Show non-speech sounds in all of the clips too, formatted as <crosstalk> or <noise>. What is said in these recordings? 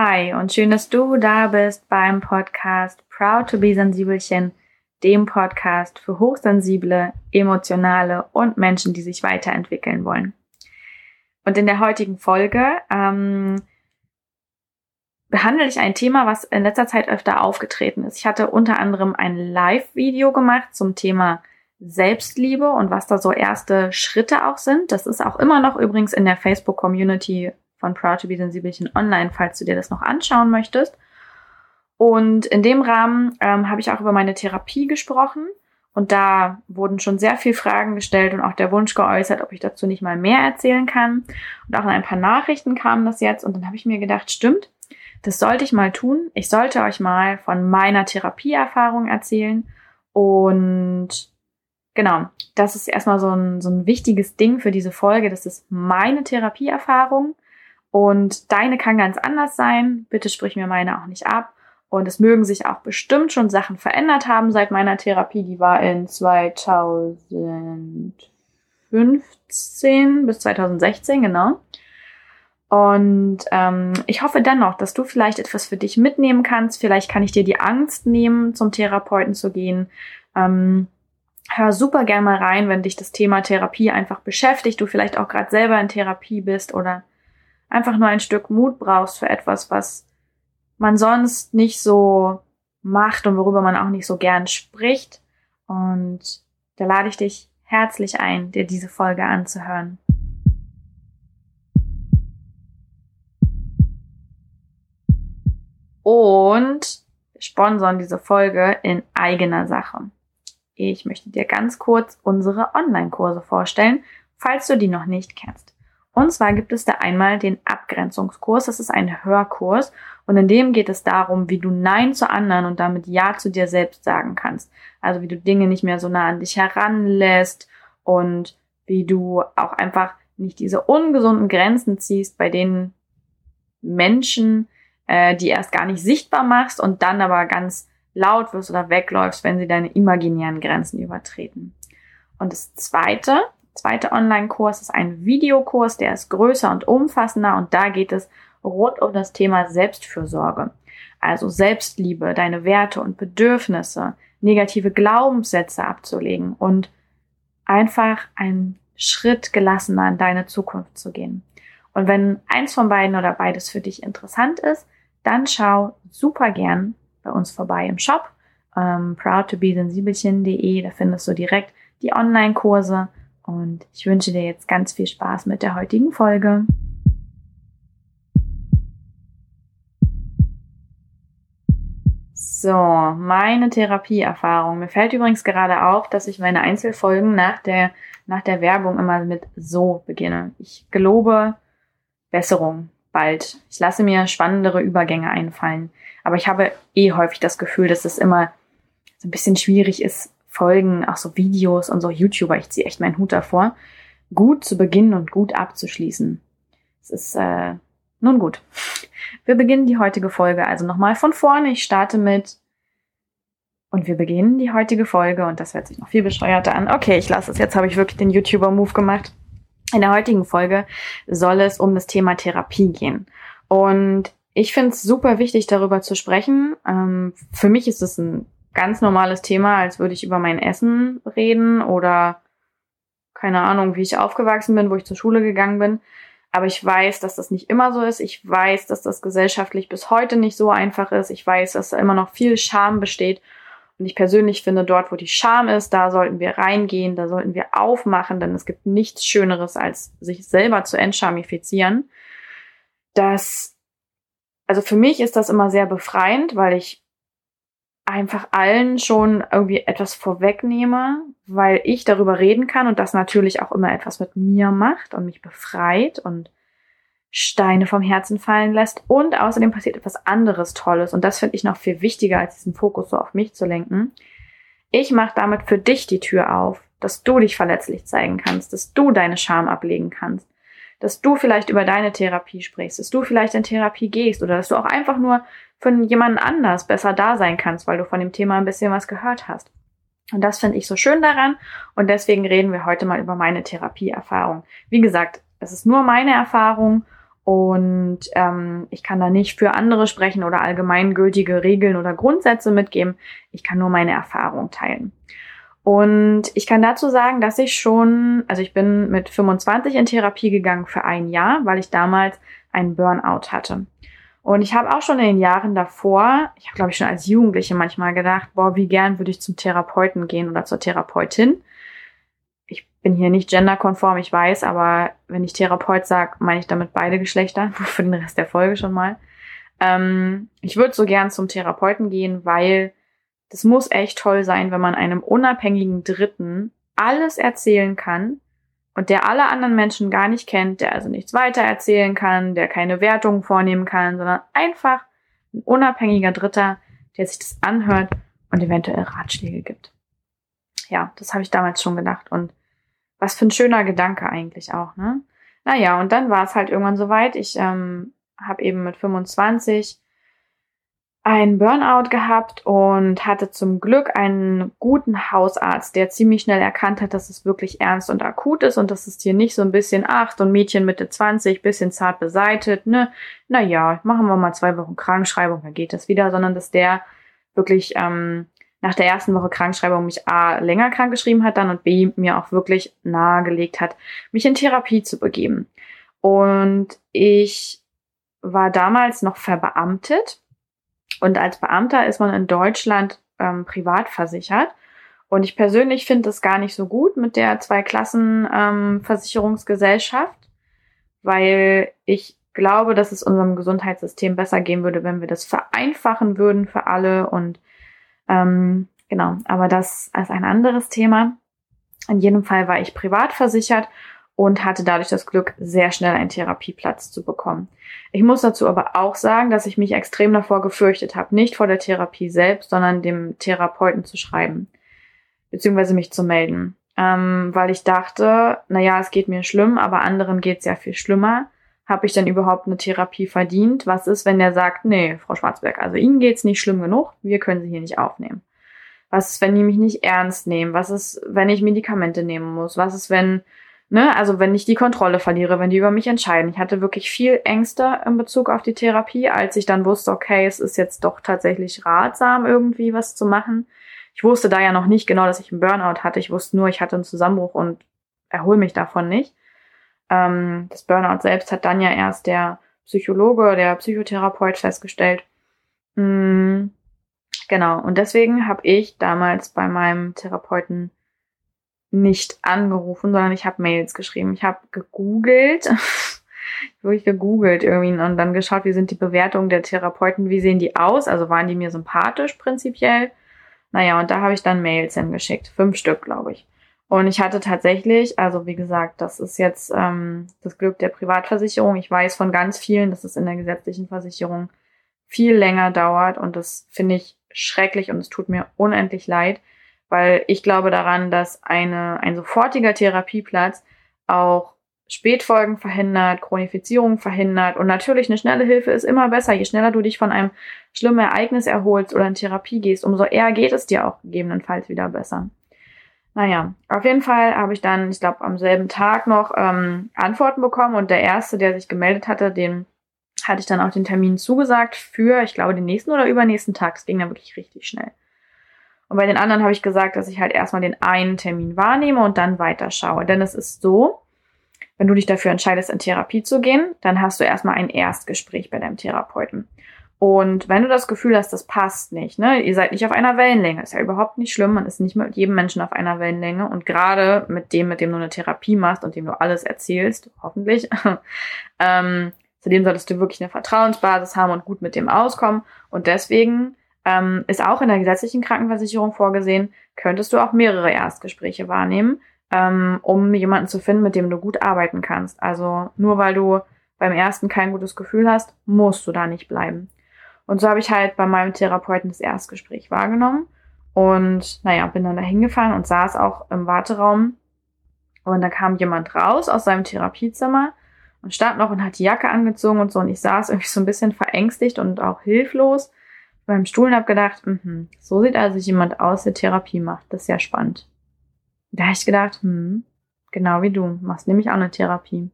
Hi und schön, dass du da bist beim Podcast Proud to be Sensibelchen, dem Podcast für hochsensible, emotionale und Menschen, die sich weiterentwickeln wollen. Und in der heutigen Folge ähm, behandle ich ein Thema, was in letzter Zeit öfter aufgetreten ist. Ich hatte unter anderem ein Live-Video gemacht zum Thema Selbstliebe und was da so erste Schritte auch sind. Das ist auch immer noch übrigens in der Facebook-Community von Proud to be Sensibelchen online, falls du dir das noch anschauen möchtest. Und in dem Rahmen ähm, habe ich auch über meine Therapie gesprochen. Und da wurden schon sehr viele Fragen gestellt und auch der Wunsch geäußert, ob ich dazu nicht mal mehr erzählen kann. Und auch in ein paar Nachrichten kam das jetzt. Und dann habe ich mir gedacht, stimmt, das sollte ich mal tun. Ich sollte euch mal von meiner Therapieerfahrung erzählen. Und genau, das ist erstmal so ein, so ein wichtiges Ding für diese Folge. Das ist meine Therapieerfahrung. Und deine kann ganz anders sein. Bitte sprich mir meine auch nicht ab. Und es mögen sich auch bestimmt schon Sachen verändert haben seit meiner Therapie. Die war in 2015 bis 2016, genau. Und ähm, ich hoffe dennoch, dass du vielleicht etwas für dich mitnehmen kannst. Vielleicht kann ich dir die Angst nehmen, zum Therapeuten zu gehen. Ähm, hör super gern mal rein, wenn dich das Thema Therapie einfach beschäftigt, du vielleicht auch gerade selber in Therapie bist oder einfach nur ein Stück Mut brauchst für etwas, was man sonst nicht so macht und worüber man auch nicht so gern spricht. Und da lade ich dich herzlich ein, dir diese Folge anzuhören. Und sponsern diese Folge in eigener Sache. Ich möchte dir ganz kurz unsere Online-Kurse vorstellen, falls du die noch nicht kennst. Und zwar gibt es da einmal den Abgrenzungskurs. Das ist ein Hörkurs. Und in dem geht es darum, wie du Nein zu anderen und damit Ja zu dir selbst sagen kannst. Also wie du Dinge nicht mehr so nah an dich heranlässt und wie du auch einfach nicht diese ungesunden Grenzen ziehst, bei denen Menschen, äh, die erst gar nicht sichtbar machst und dann aber ganz laut wirst oder wegläufst, wenn sie deine imaginären Grenzen übertreten. Und das zweite zweite Online-Kurs ist ein Videokurs, der ist größer und umfassender und da geht es rund um das Thema Selbstfürsorge. Also Selbstliebe, deine Werte und Bedürfnisse, negative Glaubenssätze abzulegen und einfach einen Schritt gelassener in deine Zukunft zu gehen. Und wenn eins von beiden oder beides für dich interessant ist, dann schau super gern bei uns vorbei im Shop ähm, proudtobesensibelchen.de. Da findest du direkt die Online-Kurse und ich wünsche dir jetzt ganz viel Spaß mit der heutigen Folge. So, meine Therapieerfahrung. Mir fällt übrigens gerade auf, dass ich meine Einzelfolgen nach der, nach der Werbung immer mit so beginne. Ich gelobe Besserung bald. Ich lasse mir spannendere Übergänge einfallen. Aber ich habe eh häufig das Gefühl, dass es immer so ein bisschen schwierig ist, Folgen, auch so Videos und so YouTuber, ich ziehe echt meinen Hut davor, gut zu beginnen und gut abzuschließen. Es ist äh, nun gut. Wir beginnen die heutige Folge also nochmal von vorne. Ich starte mit und wir beginnen die heutige Folge und das hört sich noch viel bescheuerter an. Okay, ich lasse es. Jetzt habe ich wirklich den YouTuber-Move gemacht. In der heutigen Folge soll es um das Thema Therapie gehen. Und ich finde es super wichtig, darüber zu sprechen. Ähm, für mich ist es ein ganz normales Thema, als würde ich über mein Essen reden oder keine Ahnung, wie ich aufgewachsen bin, wo ich zur Schule gegangen bin. Aber ich weiß, dass das nicht immer so ist. Ich weiß, dass das gesellschaftlich bis heute nicht so einfach ist. Ich weiß, dass da immer noch viel Scham besteht. Und ich persönlich finde, dort, wo die Scham ist, da sollten wir reingehen, da sollten wir aufmachen, denn es gibt nichts Schöneres, als sich selber zu entschamifizieren. Das, also für mich ist das immer sehr befreiend, weil ich einfach allen schon irgendwie etwas vorwegnehme, weil ich darüber reden kann und das natürlich auch immer etwas mit mir macht und mich befreit und Steine vom Herzen fallen lässt. Und außerdem passiert etwas anderes Tolles und das finde ich noch viel wichtiger, als diesen Fokus so auf mich zu lenken. Ich mache damit für dich die Tür auf, dass du dich verletzlich zeigen kannst, dass du deine Scham ablegen kannst, dass du vielleicht über deine Therapie sprichst, dass du vielleicht in Therapie gehst oder dass du auch einfach nur für jemanden anders besser da sein kannst, weil du von dem Thema ein bisschen was gehört hast. Und das finde ich so schön daran und deswegen reden wir heute mal über meine Therapieerfahrung. Wie gesagt, es ist nur meine Erfahrung Und ähm, ich kann da nicht für andere sprechen oder allgemeingültige Regeln oder Grundsätze mitgeben. Ich kann nur meine Erfahrung teilen. Und ich kann dazu sagen, dass ich schon, also ich bin mit 25 in Therapie gegangen für ein Jahr, weil ich damals einen Burnout hatte. Und ich habe auch schon in den Jahren davor, ich habe glaube ich schon als Jugendliche manchmal gedacht, boah, wie gern würde ich zum Therapeuten gehen oder zur Therapeutin. Ich bin hier nicht genderkonform, ich weiß, aber wenn ich Therapeut sage, meine ich damit beide Geschlechter, <laughs> für den Rest der Folge schon mal. Ähm, ich würde so gern zum Therapeuten gehen, weil das muss echt toll sein, wenn man einem unabhängigen Dritten alles erzählen kann und der alle anderen Menschen gar nicht kennt, der also nichts weiter erzählen kann, der keine Wertungen vornehmen kann, sondern einfach ein unabhängiger Dritter, der sich das anhört und eventuell Ratschläge gibt. Ja, das habe ich damals schon gedacht und was für ein schöner Gedanke eigentlich auch, ne? Naja, und dann war es halt irgendwann soweit. Ich ähm, habe eben mit 25 einen Burnout gehabt und hatte zum Glück einen guten Hausarzt, der ziemlich schnell erkannt hat, dass es wirklich ernst und akut ist und dass es hier nicht so ein bisschen, ach, so ein Mädchen Mitte 20, bisschen zart beseitet, ne, naja, machen wir mal zwei Wochen Krankschreibung, dann geht das wieder, sondern dass der wirklich ähm, nach der ersten Woche Krankschreibung mich A länger krank geschrieben hat dann und B mir auch wirklich nahegelegt hat, mich in Therapie zu begeben. Und ich war damals noch verbeamtet und als Beamter ist man in Deutschland ähm, privat versichert. Und ich persönlich finde es gar nicht so gut mit der Zwei-Klassen-Versicherungsgesellschaft, ähm, weil ich glaube, dass es unserem Gesundheitssystem besser gehen würde, wenn wir das vereinfachen würden für alle. Und ähm, genau, aber das als ein anderes Thema. In jedem Fall war ich privat versichert und hatte dadurch das Glück, sehr schnell einen Therapieplatz zu bekommen. Ich muss dazu aber auch sagen, dass ich mich extrem davor gefürchtet habe, nicht vor der Therapie selbst, sondern dem Therapeuten zu schreiben, beziehungsweise mich zu melden. Ähm, weil ich dachte, naja, es geht mir schlimm, aber anderen geht es ja viel schlimmer. Habe ich denn überhaupt eine Therapie verdient? Was ist, wenn der sagt, nee, Frau Schwarzberg, also Ihnen geht's nicht schlimm genug, wir können Sie hier nicht aufnehmen? Was ist, wenn die mich nicht ernst nehmen? Was ist, wenn ich Medikamente nehmen muss? Was ist, wenn Ne, also wenn ich die Kontrolle verliere, wenn die über mich entscheiden. Ich hatte wirklich viel Ängste in Bezug auf die Therapie, als ich dann wusste, okay, es ist jetzt doch tatsächlich ratsam, irgendwie was zu machen. Ich wusste da ja noch nicht genau, dass ich einen Burnout hatte. Ich wusste nur, ich hatte einen Zusammenbruch und erhole mich davon nicht. Ähm, das Burnout selbst hat dann ja erst der Psychologe, der Psychotherapeut festgestellt. Mhm, genau. Und deswegen habe ich damals bei meinem Therapeuten nicht angerufen, sondern ich habe Mails geschrieben. Ich habe gegoogelt, <laughs> wirklich gegoogelt irgendwie und dann geschaut, wie sind die Bewertungen der Therapeuten, wie sehen die aus, also waren die mir sympathisch prinzipiell. Naja, und da habe ich dann Mails hingeschickt, fünf Stück, glaube ich. Und ich hatte tatsächlich, also wie gesagt, das ist jetzt ähm, das Glück der Privatversicherung. Ich weiß von ganz vielen, dass es in der gesetzlichen Versicherung viel länger dauert und das finde ich schrecklich und es tut mir unendlich leid weil ich glaube daran, dass eine, ein sofortiger Therapieplatz auch Spätfolgen verhindert, Chronifizierung verhindert und natürlich eine schnelle Hilfe ist immer besser. Je schneller du dich von einem schlimmen Ereignis erholst oder in Therapie gehst, umso eher geht es dir auch gegebenenfalls wieder besser. Naja, auf jeden Fall habe ich dann, ich glaube, am selben Tag noch ähm, Antworten bekommen und der erste, der sich gemeldet hatte, den hatte ich dann auch den Termin zugesagt für, ich glaube, den nächsten oder übernächsten Tag. Es ging dann wirklich richtig schnell. Und bei den anderen habe ich gesagt, dass ich halt erstmal den einen Termin wahrnehme und dann weiterschaue. Denn es ist so, wenn du dich dafür entscheidest, in Therapie zu gehen, dann hast du erstmal ein Erstgespräch bei deinem Therapeuten. Und wenn du das Gefühl hast, das passt nicht, ne, ihr seid nicht auf einer Wellenlänge, ist ja überhaupt nicht schlimm, man ist nicht mit jedem Menschen auf einer Wellenlänge und gerade mit dem, mit dem du eine Therapie machst und dem du alles erzählst, hoffentlich, <laughs> ähm, zudem solltest du wirklich eine Vertrauensbasis haben und gut mit dem auskommen und deswegen ähm, ist auch in der gesetzlichen Krankenversicherung vorgesehen, könntest du auch mehrere Erstgespräche wahrnehmen, ähm, um jemanden zu finden, mit dem du gut arbeiten kannst. Also nur weil du beim ersten kein gutes Gefühl hast, musst du da nicht bleiben. Und so habe ich halt bei meinem Therapeuten das Erstgespräch wahrgenommen und naja, bin dann da hingefahren und saß auch im Warteraum. Und da kam jemand raus aus seinem Therapiezimmer und stand noch und hat die Jacke angezogen und so. Und ich saß irgendwie so ein bisschen verängstigt und auch hilflos beim Stuhl und habe gedacht, mh, so sieht also jemand aus, der Therapie macht. Das ist ja spannend. Da habe ich gedacht, hm, genau wie du, machst nämlich auch eine Therapie.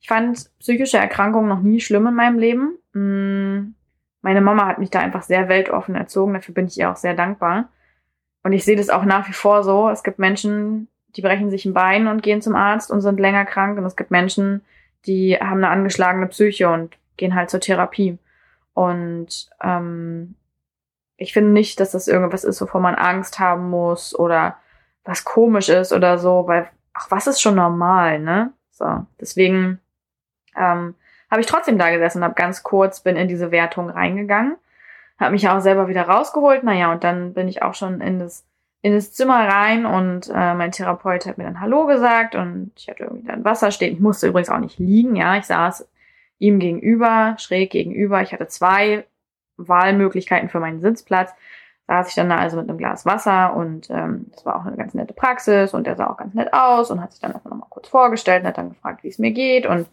Ich fand psychische Erkrankungen noch nie schlimm in meinem Leben. Mm, meine Mama hat mich da einfach sehr weltoffen erzogen. Dafür bin ich ihr auch sehr dankbar. Und ich sehe das auch nach wie vor so. Es gibt Menschen, die brechen sich ein Bein und gehen zum Arzt und sind länger krank. Und es gibt Menschen, die haben eine angeschlagene Psyche und gehen halt zur Therapie. Und ähm, ich finde nicht, dass das irgendwas ist, wovor man Angst haben muss oder was komisch ist oder so, weil, ach, was ist schon normal, ne? So, deswegen ähm, habe ich trotzdem da gesessen und habe ganz kurz, bin in diese Wertung reingegangen, habe mich auch selber wieder rausgeholt, naja, und dann bin ich auch schon in das, in das Zimmer rein und äh, mein Therapeut hat mir dann Hallo gesagt und ich hatte irgendwie dann Wasser stehen. Ich musste übrigens auch nicht liegen, ja, ich saß ihm gegenüber, schräg gegenüber. Ich hatte zwei Wahlmöglichkeiten für meinen Sitzplatz. Saß ich dann da also mit einem Glas Wasser und ähm, das war auch eine ganz nette Praxis und der sah auch ganz nett aus und hat sich dann einfach nochmal kurz vorgestellt und hat dann gefragt, wie es mir geht und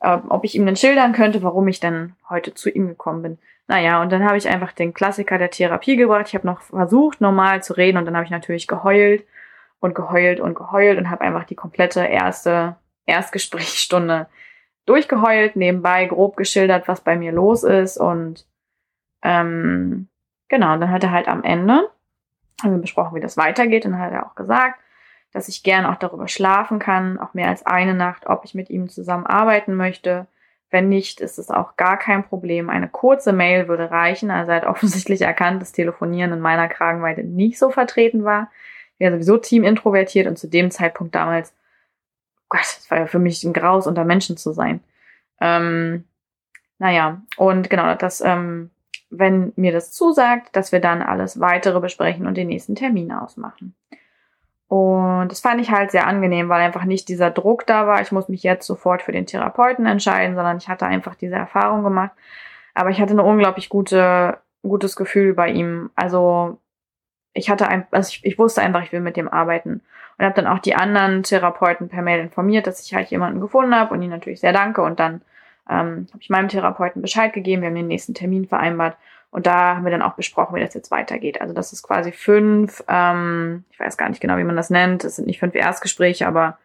äh, ob ich ihm denn schildern könnte, warum ich dann heute zu ihm gekommen bin. Naja, und dann habe ich einfach den Klassiker der Therapie gebracht. Ich habe noch versucht, normal zu reden und dann habe ich natürlich geheult und geheult und geheult und habe einfach die komplette erste Erstgesprächsstunde durchgeheult, nebenbei grob geschildert, was bei mir los ist und ähm, genau, und dann hat er halt am Ende, haben wir besprochen, wie das weitergeht, und dann hat er auch gesagt, dass ich gern auch darüber schlafen kann, auch mehr als eine Nacht, ob ich mit ihm zusammen arbeiten möchte. Wenn nicht, ist es auch gar kein Problem. Eine kurze Mail würde reichen. Also er hat <laughs> offensichtlich erkannt, dass Telefonieren in meiner Kragenweite nicht so vertreten war. Ich war sowieso team introvertiert und zu dem Zeitpunkt damals, Gott, es war ja für mich ein Graus, unter Menschen zu sein. Ähm, naja, und genau, das ähm, wenn mir das zusagt, dass wir dann alles weitere besprechen und den nächsten Termin ausmachen. Und das fand ich halt sehr angenehm, weil einfach nicht dieser Druck da war, ich muss mich jetzt sofort für den Therapeuten entscheiden, sondern ich hatte einfach diese Erfahrung gemacht. Aber ich hatte eine unglaublich gute, gutes Gefühl bei ihm. Also ich hatte ein, also ich, ich wusste einfach, ich will mit dem arbeiten. Und habe dann auch die anderen Therapeuten per Mail informiert, dass ich halt jemanden gefunden habe und ihnen natürlich sehr danke. Und dann ähm, habe ich meinem Therapeuten Bescheid gegeben, wir haben den nächsten Termin vereinbart und da haben wir dann auch besprochen, wie das jetzt weitergeht. Also das ist quasi fünf, ähm, ich weiß gar nicht genau, wie man das nennt, es sind nicht fünf Erstgespräche, aber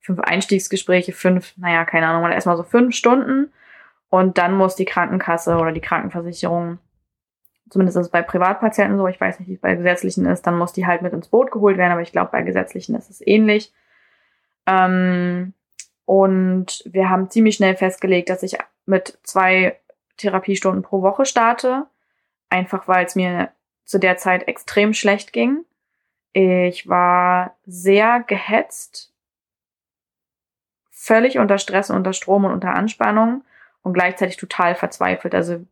fünf Einstiegsgespräche, fünf, naja, keine Ahnung, erstmal so fünf Stunden und dann muss die Krankenkasse oder die Krankenversicherung zumindest ist es bei Privatpatienten so, ich weiß nicht, wie es bei gesetzlichen ist, dann muss die halt mit ins Boot geholt werden, aber ich glaube, bei gesetzlichen ist es ähnlich. Ähm, und wir haben ziemlich schnell festgelegt, dass ich mit zwei Therapiestunden pro Woche starte. Einfach weil es mir zu der Zeit extrem schlecht ging. Ich war sehr gehetzt, völlig unter Stress, unter Strom und unter Anspannung und gleichzeitig total verzweifelt. Also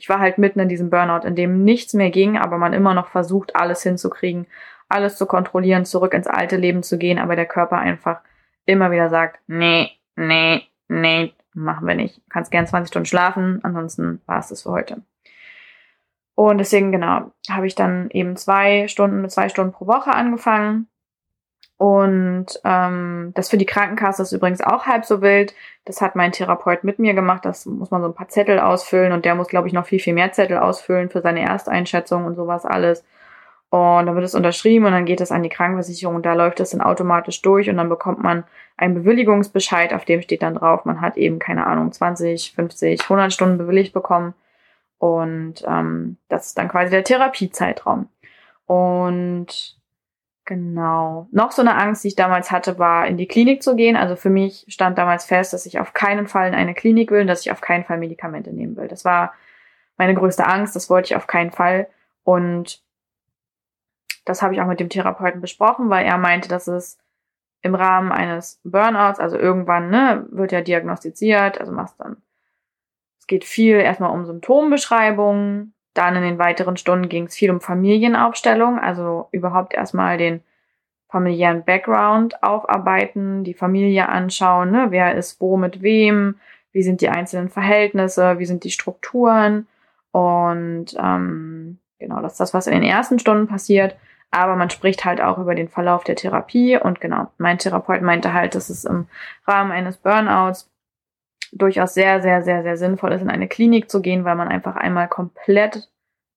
ich war halt mitten in diesem Burnout, in dem nichts mehr ging, aber man immer noch versucht, alles hinzukriegen, alles zu kontrollieren, zurück ins alte Leben zu gehen, aber der Körper einfach immer wieder sagt, nee, nee, nee, machen wir nicht. Du kannst gern 20 Stunden schlafen, ansonsten war es das für heute. Und deswegen, genau, habe ich dann eben zwei Stunden mit zwei Stunden pro Woche angefangen. Und ähm, das für die Krankenkasse ist übrigens auch halb so wild. Das hat mein Therapeut mit mir gemacht. Das muss man so ein paar Zettel ausfüllen und der muss, glaube ich, noch viel, viel mehr Zettel ausfüllen für seine Ersteinschätzung und sowas alles. Und dann wird es unterschrieben und dann geht es an die Krankenversicherung da läuft es dann automatisch durch und dann bekommt man einen Bewilligungsbescheid, auf dem steht dann drauf, man hat eben, keine Ahnung, 20, 50, 100 Stunden bewilligt bekommen. Und ähm, das ist dann quasi der Therapiezeitraum. Und genau. Noch so eine Angst, die ich damals hatte, war in die Klinik zu gehen. Also für mich stand damals fest, dass ich auf keinen Fall in eine Klinik will und dass ich auf keinen Fall Medikamente nehmen will. Das war meine größte Angst, das wollte ich auf keinen Fall. Und das habe ich auch mit dem Therapeuten besprochen, weil er meinte, dass es im Rahmen eines Burnouts, also irgendwann, ne, wird ja diagnostiziert, also machst dann, es geht viel erstmal um Symptombeschreibungen, dann in den weiteren Stunden ging es viel um Familienaufstellung, also überhaupt erstmal den familiären Background aufarbeiten, die Familie anschauen, ne, wer ist wo mit wem, wie sind die einzelnen Verhältnisse, wie sind die Strukturen? Und ähm, genau, das ist das, was in den ersten Stunden passiert. Aber man spricht halt auch über den Verlauf der Therapie und genau, mein Therapeut meinte halt, dass es im Rahmen eines Burnouts durchaus sehr, sehr, sehr, sehr sinnvoll ist, in eine Klinik zu gehen, weil man einfach einmal komplett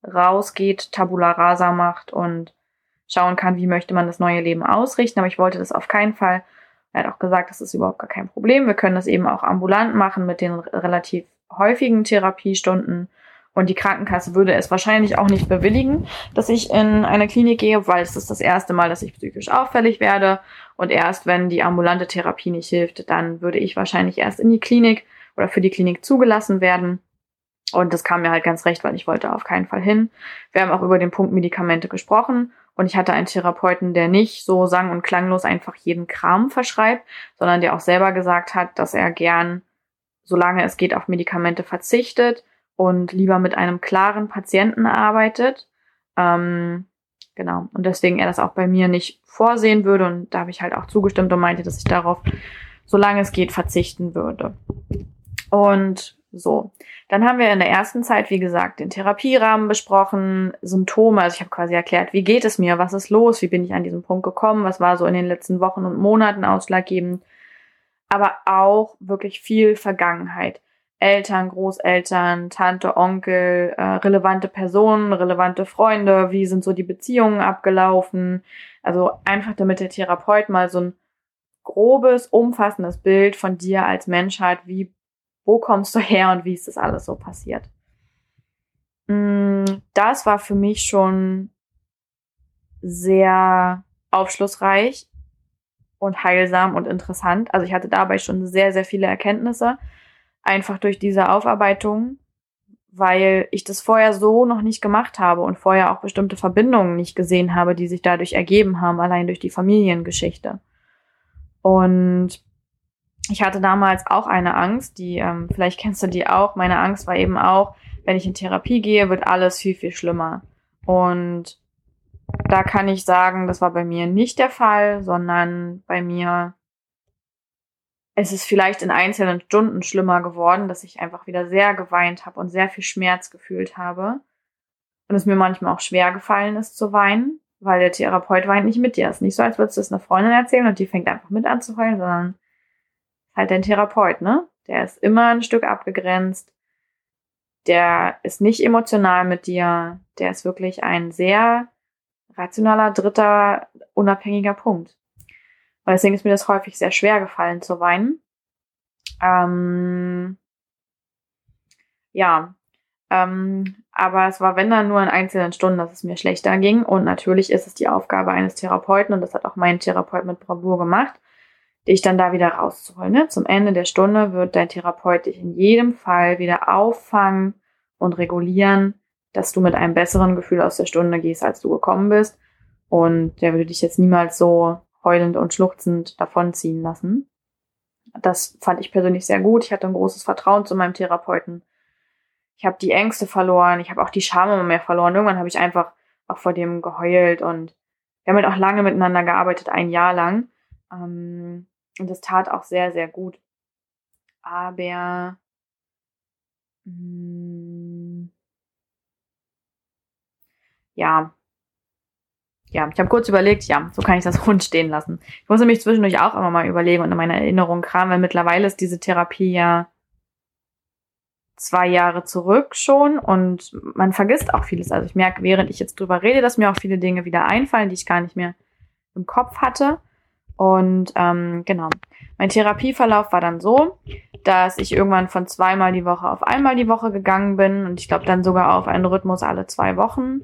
rausgeht, Tabula rasa macht und schauen kann, wie möchte man das neue Leben ausrichten. Aber ich wollte das auf keinen Fall. Er hat auch gesagt, das ist überhaupt gar kein Problem. Wir können das eben auch ambulant machen mit den relativ häufigen Therapiestunden. Und die Krankenkasse würde es wahrscheinlich auch nicht bewilligen, dass ich in eine Klinik gehe, weil es ist das erste Mal, dass ich psychisch auffällig werde. Und erst wenn die ambulante Therapie nicht hilft, dann würde ich wahrscheinlich erst in die Klinik oder für die Klinik zugelassen werden. Und das kam mir halt ganz recht, weil ich wollte auf keinen Fall hin. Wir haben auch über den Punkt Medikamente gesprochen. Und ich hatte einen Therapeuten, der nicht so sang- und klanglos einfach jeden Kram verschreibt, sondern der auch selber gesagt hat, dass er gern, solange es geht, auf Medikamente verzichtet und lieber mit einem klaren Patienten arbeitet. Ähm, genau. Und deswegen er das auch bei mir nicht vorsehen würde. Und da habe ich halt auch zugestimmt und meinte, dass ich darauf, solange es geht, verzichten würde. Und so. Dann haben wir in der ersten Zeit, wie gesagt, den Therapierahmen besprochen, Symptome. Also ich habe quasi erklärt, wie geht es mir, was ist los, wie bin ich an diesen Punkt gekommen, was war so in den letzten Wochen und Monaten ausschlaggebend. Aber auch wirklich viel Vergangenheit. Eltern, Großeltern, Tante, Onkel, äh, relevante Personen, relevante Freunde, wie sind so die Beziehungen abgelaufen. Also einfach damit der Therapeut mal so ein grobes, umfassendes Bild von dir als Mensch hat, wie, wo kommst du her und wie ist das alles so passiert. Mm, das war für mich schon sehr aufschlussreich und heilsam und interessant. Also ich hatte dabei schon sehr, sehr viele Erkenntnisse einfach durch diese Aufarbeitung, weil ich das vorher so noch nicht gemacht habe und vorher auch bestimmte Verbindungen nicht gesehen habe, die sich dadurch ergeben haben, allein durch die Familiengeschichte. Und ich hatte damals auch eine Angst, die, ähm, vielleicht kennst du die auch, meine Angst war eben auch, wenn ich in Therapie gehe, wird alles viel, viel schlimmer. Und da kann ich sagen, das war bei mir nicht der Fall, sondern bei mir es ist vielleicht in einzelnen Stunden schlimmer geworden, dass ich einfach wieder sehr geweint habe und sehr viel Schmerz gefühlt habe. Und es mir manchmal auch schwer gefallen ist zu weinen, weil der Therapeut weint nicht mit dir. Es ist nicht so, als würdest du es einer Freundin erzählen und die fängt einfach mit an zu heulen, sondern halt dein Therapeut, ne? Der ist immer ein Stück abgegrenzt. Der ist nicht emotional mit dir. Der ist wirklich ein sehr rationaler, dritter, unabhängiger Punkt. Und deswegen ist mir das häufig sehr schwer gefallen zu weinen. Ähm, ja, ähm, aber es war, wenn dann nur in einzelnen Stunden, dass es mir schlechter ging. Und natürlich ist es die Aufgabe eines Therapeuten, und das hat auch mein Therapeut mit Bravour gemacht, dich dann da wieder rauszuholen. Ne? Zum Ende der Stunde wird dein Therapeut dich in jedem Fall wieder auffangen und regulieren, dass du mit einem besseren Gefühl aus der Stunde gehst, als du gekommen bist. Und der würde dich jetzt niemals so heulend und schluchzend davonziehen lassen. Das fand ich persönlich sehr gut. Ich hatte ein großes Vertrauen zu meinem Therapeuten. Ich habe die Ängste verloren, ich habe auch die Scham immer mehr verloren. Irgendwann habe ich einfach auch vor dem geheult und wir haben halt auch lange miteinander gearbeitet, ein Jahr lang. Ähm, und das tat auch sehr, sehr gut. Aber mh, mm, ja, ja, ich habe kurz überlegt, ja, so kann ich das <laughs> rund stehen lassen. Ich musste mich zwischendurch auch immer mal überlegen und in meiner Erinnerung kramen, weil mittlerweile ist diese Therapie ja zwei Jahre zurück schon und man vergisst auch vieles. Also ich merke, während ich jetzt drüber rede, dass mir auch viele Dinge wieder einfallen, die ich gar nicht mehr im Kopf hatte. Und ähm, genau, mein Therapieverlauf war dann so, dass ich irgendwann von zweimal die Woche auf einmal die Woche gegangen bin und ich glaube dann sogar auf einen Rhythmus alle zwei Wochen.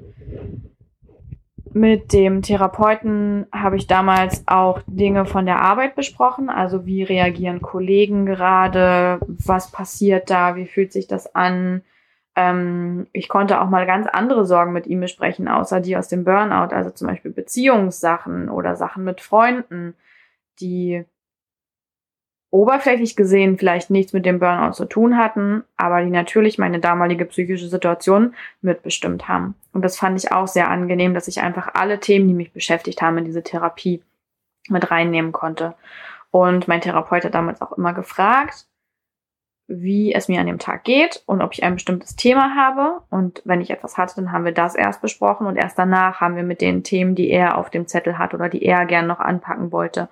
Mit dem Therapeuten habe ich damals auch Dinge von der Arbeit besprochen, also wie reagieren Kollegen gerade, was passiert da, wie fühlt sich das an. Ähm, ich konnte auch mal ganz andere Sorgen mit ihm besprechen, außer die aus dem Burnout, also zum Beispiel Beziehungssachen oder Sachen mit Freunden, die oberflächlich gesehen vielleicht nichts mit dem Burnout zu tun hatten, aber die natürlich meine damalige psychische Situation mitbestimmt haben. Und das fand ich auch sehr angenehm, dass ich einfach alle Themen, die mich beschäftigt haben, in diese Therapie mit reinnehmen konnte. Und mein Therapeut hat damals auch immer gefragt, wie es mir an dem Tag geht und ob ich ein bestimmtes Thema habe. Und wenn ich etwas hatte, dann haben wir das erst besprochen und erst danach haben wir mit den Themen, die er auf dem Zettel hat oder die er gern noch anpacken wollte,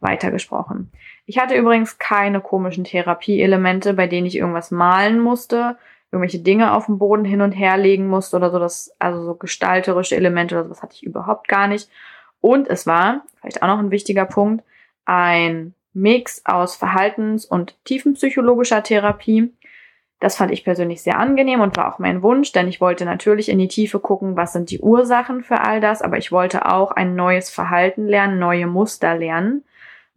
weitergesprochen. Ich hatte übrigens keine komischen Therapieelemente, bei denen ich irgendwas malen musste, irgendwelche Dinge auf dem Boden hin und her legen musste oder so, das, also so gestalterische Elemente oder sowas hatte ich überhaupt gar nicht. Und es war, vielleicht auch noch ein wichtiger Punkt, ein Mix aus Verhaltens- und tiefenpsychologischer Therapie. Das fand ich persönlich sehr angenehm und war auch mein Wunsch, denn ich wollte natürlich in die Tiefe gucken, was sind die Ursachen für all das, aber ich wollte auch ein neues Verhalten lernen, neue Muster lernen,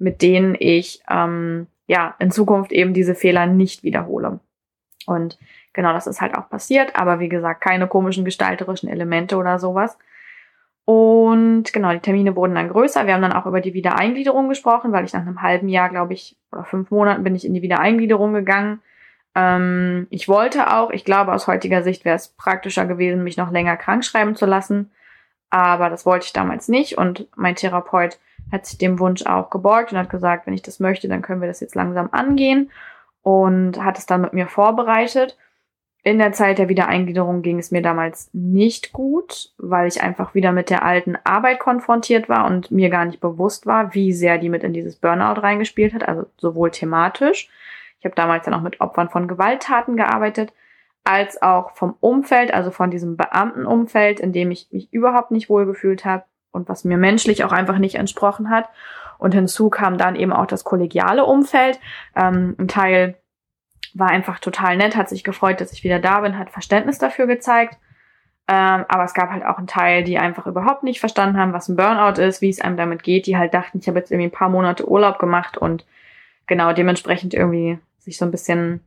mit denen ich ähm, ja in Zukunft eben diese Fehler nicht wiederhole. Und genau das ist halt auch passiert, aber wie gesagt, keine komischen gestalterischen Elemente oder sowas. Und genau, die Termine wurden dann größer. Wir haben dann auch über die Wiedereingliederung gesprochen, weil ich nach einem halben Jahr, glaube ich, oder fünf Monaten bin ich in die Wiedereingliederung gegangen. Ähm, ich wollte auch, ich glaube, aus heutiger Sicht wäre es praktischer gewesen, mich noch länger krank schreiben zu lassen. Aber das wollte ich damals nicht. Und mein Therapeut hat sich dem Wunsch auch gebeugt und hat gesagt, wenn ich das möchte, dann können wir das jetzt langsam angehen. Und hat es dann mit mir vorbereitet. In der Zeit der Wiedereingliederung ging es mir damals nicht gut, weil ich einfach wieder mit der alten Arbeit konfrontiert war und mir gar nicht bewusst war, wie sehr die mit in dieses Burnout reingespielt hat, also sowohl thematisch. Ich habe damals dann auch mit Opfern von Gewalttaten gearbeitet, als auch vom Umfeld, also von diesem Beamtenumfeld, in dem ich mich überhaupt nicht wohlgefühlt habe und was mir menschlich auch einfach nicht entsprochen hat. Und hinzu kam dann eben auch das kollegiale Umfeld, ähm, ein Teil war einfach total nett, hat sich gefreut, dass ich wieder da bin, hat Verständnis dafür gezeigt. Ähm, aber es gab halt auch einen Teil, die einfach überhaupt nicht verstanden haben, was ein Burnout ist, wie es einem damit geht, die halt dachten, ich habe jetzt irgendwie ein paar Monate Urlaub gemacht und genau dementsprechend irgendwie sich so ein bisschen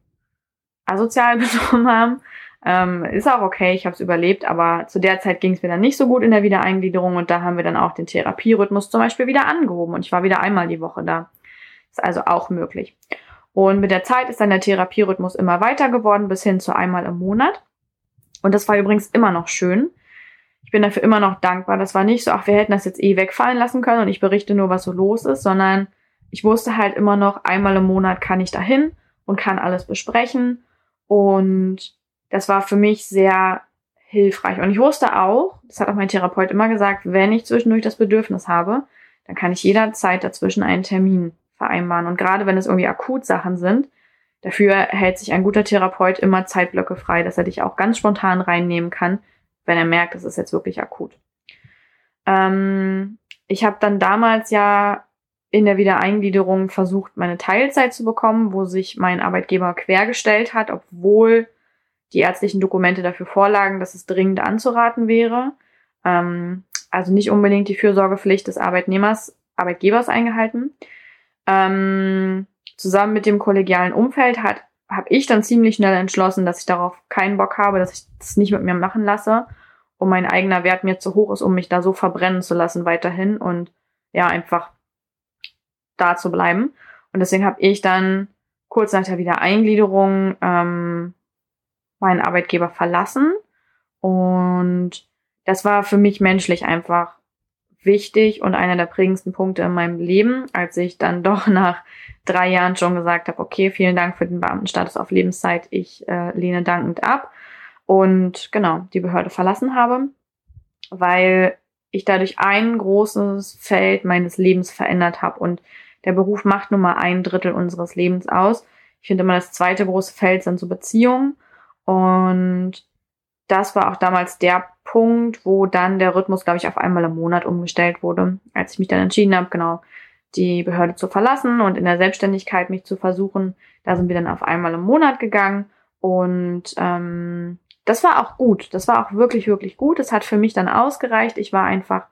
asozial <laughs> benommen haben. Ähm, ist auch okay, ich habe es überlebt, aber zu der Zeit ging es mir dann nicht so gut in der Wiedereingliederung und da haben wir dann auch den Therapierhythmus zum Beispiel wieder angehoben und ich war wieder einmal die Woche da. Ist also auch möglich. Und mit der Zeit ist dann der Therapierhythmus immer weiter geworden, bis hin zu einmal im Monat. Und das war übrigens immer noch schön. Ich bin dafür immer noch dankbar. Das war nicht so, ach, wir hätten das jetzt eh wegfallen lassen können und ich berichte nur, was so los ist, sondern ich wusste halt immer noch, einmal im Monat kann ich dahin und kann alles besprechen. Und das war für mich sehr hilfreich. Und ich wusste auch, das hat auch mein Therapeut immer gesagt, wenn ich zwischendurch das Bedürfnis habe, dann kann ich jederzeit dazwischen einen Termin vereinbaren. Und gerade wenn es irgendwie Akutsachen sind, dafür hält sich ein guter Therapeut immer Zeitblöcke frei, dass er dich auch ganz spontan reinnehmen kann, wenn er merkt, es ist jetzt wirklich akut. Ähm, ich habe dann damals ja in der Wiedereingliederung versucht, meine Teilzeit zu bekommen, wo sich mein Arbeitgeber quergestellt hat, obwohl die ärztlichen Dokumente dafür vorlagen, dass es dringend anzuraten wäre. Ähm, also nicht unbedingt die Fürsorgepflicht des Arbeitnehmers, Arbeitgebers eingehalten. Ähm, zusammen mit dem kollegialen Umfeld hat habe ich dann ziemlich schnell entschlossen, dass ich darauf keinen Bock habe, dass ich das nicht mit mir machen lasse und mein eigener Wert mir zu hoch ist, um mich da so verbrennen zu lassen weiterhin und ja, einfach da zu bleiben. Und deswegen habe ich dann kurz nach der Wiedereingliederung ähm, meinen Arbeitgeber verlassen. Und das war für mich menschlich einfach wichtig und einer der prägendsten Punkte in meinem Leben, als ich dann <laughs> doch nach drei Jahren schon gesagt habe, okay, vielen Dank für den Beamtenstatus auf Lebenszeit, ich äh, lehne dankend ab und genau die Behörde verlassen habe, weil ich dadurch ein großes Feld meines Lebens verändert habe und der Beruf macht nun mal ein Drittel unseres Lebens aus. Ich finde immer das zweite große Feld sind so Beziehungen und das war auch damals der Punkt, wo dann der Rhythmus, glaube ich, auf einmal im Monat umgestellt wurde, als ich mich dann entschieden habe, genau die Behörde zu verlassen und in der Selbstständigkeit mich zu versuchen. Da sind wir dann auf einmal im Monat gegangen und ähm, das war auch gut. Das war auch wirklich, wirklich gut. Es hat für mich dann ausgereicht. Ich war einfach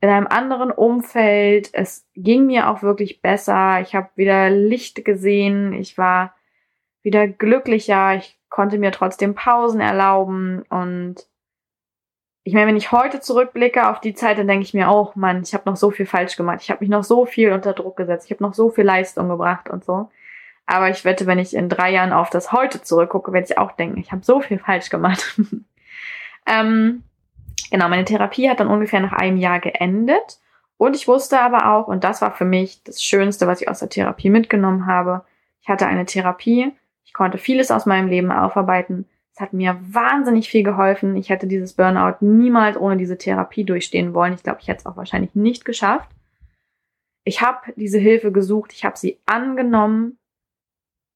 in einem anderen Umfeld. Es ging mir auch wirklich besser. Ich habe wieder Licht gesehen. Ich war wieder glücklicher. Ich konnte mir trotzdem Pausen erlauben und ich meine, wenn ich heute zurückblicke auf die Zeit, dann denke ich mir auch, oh Mann, ich habe noch so viel falsch gemacht. Ich habe mich noch so viel unter Druck gesetzt. Ich habe noch so viel Leistung gebracht und so. Aber ich wette, wenn ich in drei Jahren auf das heute zurückgucke, werde ich auch denken, ich habe so viel falsch gemacht. <laughs> ähm, genau, meine Therapie hat dann ungefähr nach einem Jahr geendet. Und ich wusste aber auch, und das war für mich das Schönste, was ich aus der Therapie mitgenommen habe, ich hatte eine Therapie, konnte vieles aus meinem Leben aufarbeiten es hat mir wahnsinnig viel geholfen. Ich hätte dieses Burnout niemals ohne diese Therapie durchstehen wollen. Ich glaube, ich hätte es auch wahrscheinlich nicht geschafft. Ich habe diese Hilfe gesucht, ich habe sie angenommen.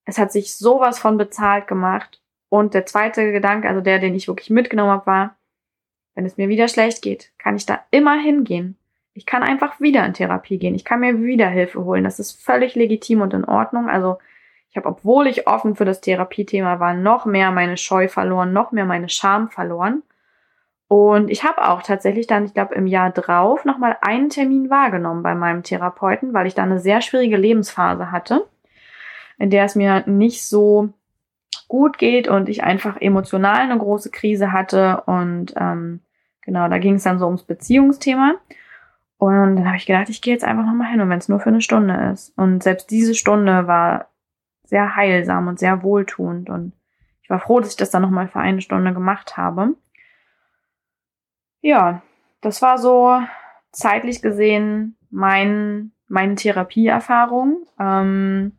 Es hat sich sowas von bezahlt gemacht. Und der zweite Gedanke, also der, den ich wirklich mitgenommen habe, war, wenn es mir wieder schlecht geht, kann ich da immer hingehen. Ich kann einfach wieder in Therapie gehen. Ich kann mir wieder Hilfe holen. Das ist völlig legitim und in Ordnung. Also ich habe, obwohl ich offen für das Therapiethema war, noch mehr meine Scheu verloren, noch mehr meine Scham verloren. Und ich habe auch tatsächlich dann, ich glaube, im Jahr drauf nochmal einen Termin wahrgenommen bei meinem Therapeuten, weil ich da eine sehr schwierige Lebensphase hatte, in der es mir nicht so gut geht und ich einfach emotional eine große Krise hatte. Und ähm, genau, da ging es dann so ums Beziehungsthema. Und dann habe ich gedacht, ich gehe jetzt einfach nochmal hin und wenn es nur für eine Stunde ist. Und selbst diese Stunde war sehr heilsam und sehr wohltuend. Und ich war froh, dass ich das dann nochmal für eine Stunde gemacht habe. Ja, das war so zeitlich gesehen mein, meine Therapieerfahrung. Ähm,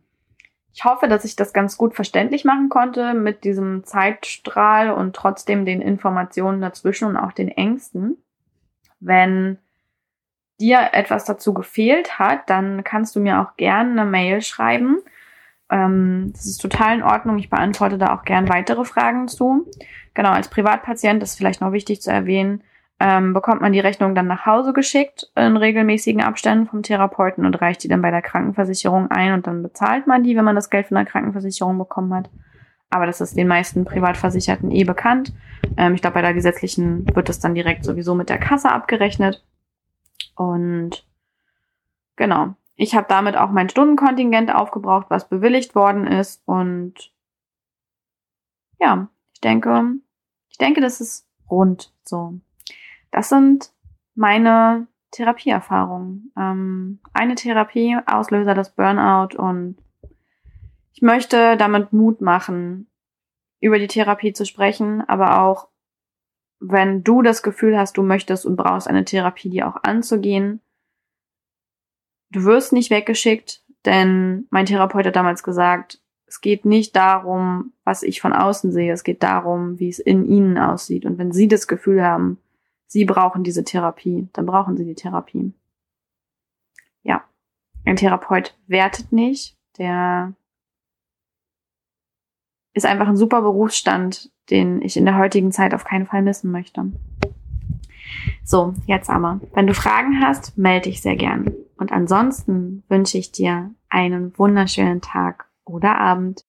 ich hoffe, dass ich das ganz gut verständlich machen konnte mit diesem Zeitstrahl und trotzdem den Informationen dazwischen und auch den Ängsten. Wenn dir etwas dazu gefehlt hat, dann kannst du mir auch gerne eine Mail schreiben ähm, das ist total in Ordnung. Ich beantworte da auch gern weitere Fragen zu. Genau, als Privatpatient, das ist vielleicht noch wichtig zu erwähnen, ähm, bekommt man die Rechnung dann nach Hause geschickt in regelmäßigen Abständen vom Therapeuten und reicht die dann bei der Krankenversicherung ein und dann bezahlt man die, wenn man das Geld von der Krankenversicherung bekommen hat. Aber das ist den meisten Privatversicherten eh bekannt. Ähm, ich glaube, bei der gesetzlichen wird das dann direkt sowieso mit der Kasse abgerechnet. Und genau, ich habe damit auch mein Stundenkontingent aufgebraucht, was bewilligt worden ist. Und ja, ich denke, ich denke, das ist rund so. Das sind meine Therapieerfahrungen. Ähm, eine Therapie, Auslöser des Burnout und ich möchte damit Mut machen, über die Therapie zu sprechen, aber auch, wenn du das Gefühl hast, du möchtest und brauchst eine Therapie, die auch anzugehen, du wirst nicht weggeschickt, denn mein Therapeut hat damals gesagt, es geht nicht darum, was ich von außen sehe, es geht darum, wie es in ihnen aussieht. Und wenn sie das Gefühl haben, sie brauchen diese Therapie, dann brauchen sie die Therapie. Ja, ein Therapeut wertet nicht, der ist einfach ein super Berufsstand, den ich in der heutigen Zeit auf keinen Fall missen möchte. So, jetzt aber. Wenn du Fragen hast, melde dich sehr gern. Und ansonsten wünsche ich dir einen wunderschönen Tag oder Abend.